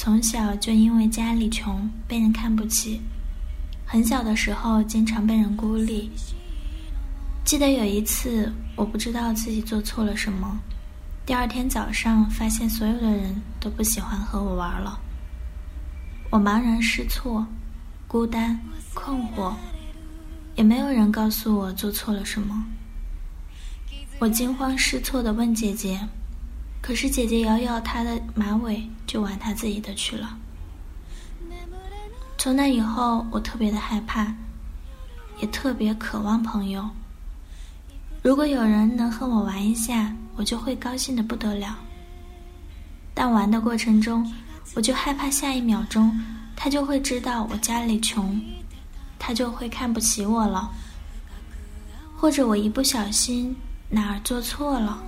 从小就因为家里穷被人看不起，很小的时候经常被人孤立。记得有一次，我不知道自己做错了什么，第二天早上发现所有的人都不喜欢和我玩了。我茫然失措，孤单困惑，也没有人告诉我做错了什么。我惊慌失措地问姐姐。可是姐姐摇摇她的马尾，就玩她自己的去了。从那以后，我特别的害怕，也特别渴望朋友。如果有人能和我玩一下，我就会高兴的不得了。但玩的过程中，我就害怕下一秒钟他就会知道我家里穷，他就会看不起我了，或者我一不小心哪儿做错了。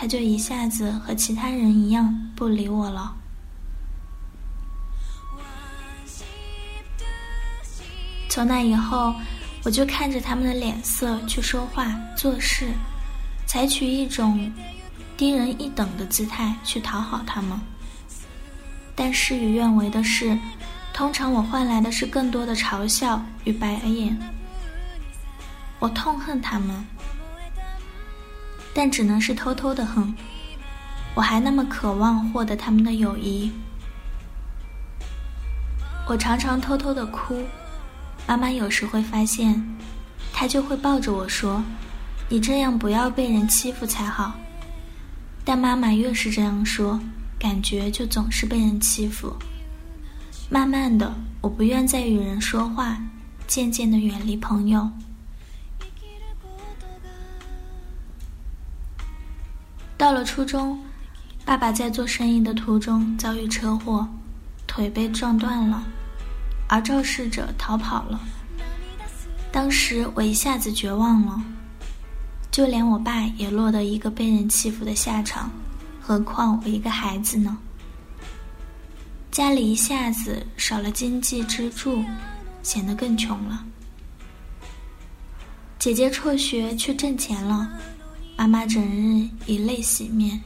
他就一下子和其他人一样不理我了。从那以后，我就看着他们的脸色去说话、做事，采取一种低人一等的姿态去讨好他们。但事与愿违的是，通常我换来的是更多的嘲笑与白眼。我痛恨他们。但只能是偷偷的恨，我还那么渴望获得他们的友谊。我常常偷偷的哭，妈妈有时会发现，她就会抱着我说：“你这样不要被人欺负才好。”但妈妈越是这样说，感觉就总是被人欺负。慢慢的，我不愿再与人说话，渐渐的远离朋友。到了初中，爸爸在做生意的途中遭遇车祸，腿被撞断了，而肇事者逃跑了。当时我一下子绝望了，就连我爸也落得一个被人欺负的下场，何况我一个孩子呢？家里一下子少了经济支柱，显得更穷了。姐姐辍学去挣钱了。妈妈整日以泪洗面，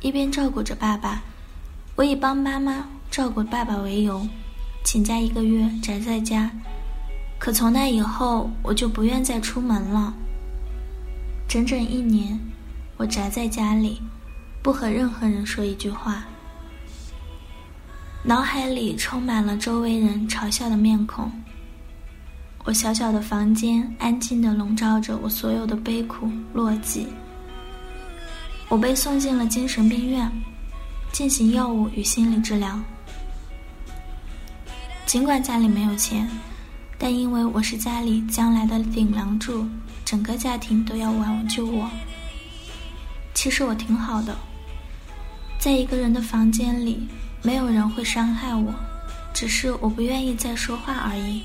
一边照顾着爸爸，我以帮妈妈照顾爸爸为由，请假一个月宅在家。可从那以后，我就不愿再出门了。整整一年，我宅在家里，不和任何人说一句话，脑海里充满了周围人嘲笑的面孔。我小小的房间安静地笼罩着我所有的悲苦落寂。我被送进了精神病院，进行药物与心理治疗。尽管家里没有钱，但因为我是家里将来的顶梁柱，整个家庭都要挽救我。其实我挺好的，在一个人的房间里，没有人会伤害我，只是我不愿意再说话而已。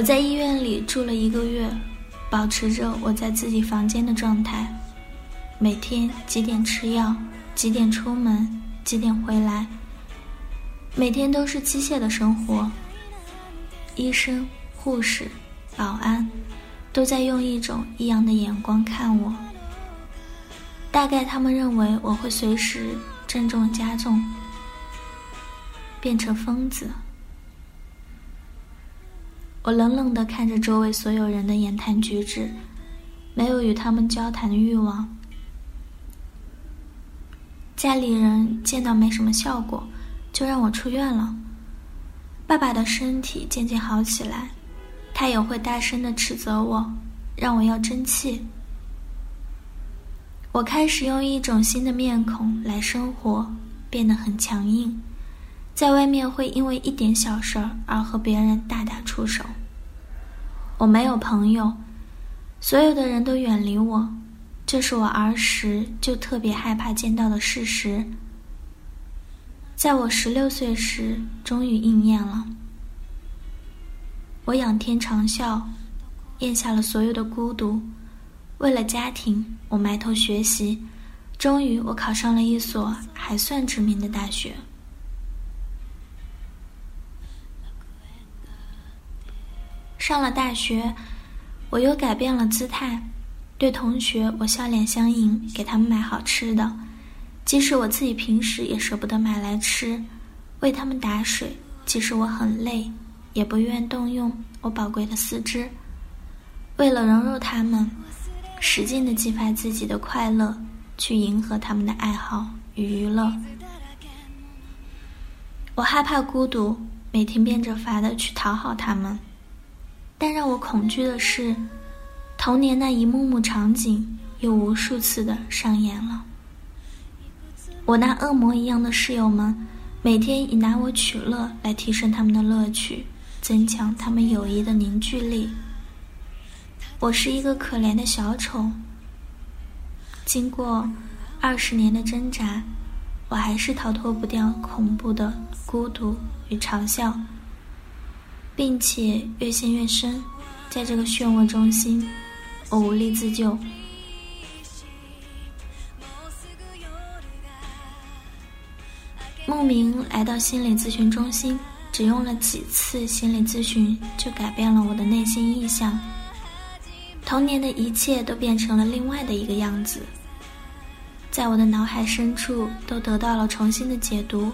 我在医院里住了一个月，保持着我在自己房间的状态，每天几点吃药，几点出门，几点回来，每天都是机械的生活。医生、护士、保安，都在用一种异样的眼光看我。大概他们认为我会随时症状加重，变成疯子。我冷冷地看着周围所有人的言谈举止，没有与他们交谈的欲望。家里人见到没什么效果，就让我出院了。爸爸的身体渐渐好起来，他也会大声地斥责我，让我要争气。我开始用一种新的面孔来生活，变得很强硬。在外面会因为一点小事儿而和别人大打出手。我没有朋友，所有的人都远离我，这是我儿时就特别害怕见到的事实。在我十六岁时，终于应验了。我仰天长啸，咽下了所有的孤独。为了家庭，我埋头学习，终于我考上了一所还算知名的大学。上了大学，我又改变了姿态，对同学我笑脸相迎，给他们买好吃的。即使我自己平时也舍不得买来吃，为他们打水，即使我很累，也不愿动用我宝贵的四肢。为了融入他们，使劲的激发自己的快乐，去迎合他们的爱好与娱乐。我害怕孤独，每天变着法的去讨好他们。但让我恐惧的是，童年那一幕幕场景又无数次的上演了。我那恶魔一样的室友们，每天以拿我取乐来提升他们的乐趣，增强他们友谊的凝聚力。我是一个可怜的小丑。经过二十年的挣扎，我还是逃脱不掉恐怖的孤独与嘲笑，并且越陷越深，在这个漩涡中心，我无力自救。慕名来到心理咨询中心，只用了几次心理咨询，就改变了我的内心意象。童年的一切都变成了另外的一个样子，在我的脑海深处都得到了重新的解读，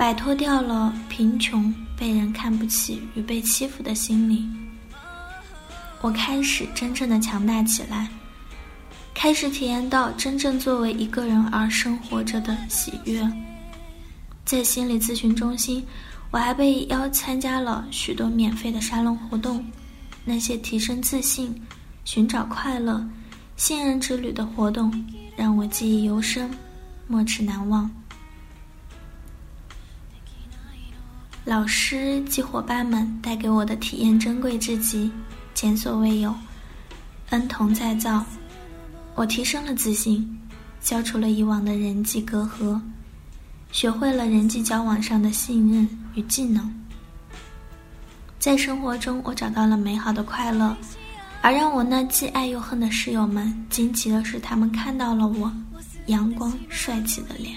摆脱掉了贫穷、被人看不起与被欺负的心理。我开始真正的强大起来，开始体验到真正作为一个人而生活着的喜悦。在心理咨询中心，我还被邀参加了许多免费的沙龙活动。那些提升自信、寻找快乐、信任之旅的活动，让我记忆犹深，没齿难忘。老师及伙伴们带给我的体验珍贵至极，前所未有，恩同再造。我提升了自信，消除了以往的人际隔阂。学会了人际交往上的信任与技能，在生活中我找到了美好的快乐，而让我那既爱又恨的室友们惊奇的是，他们看到了我阳光帅气的脸。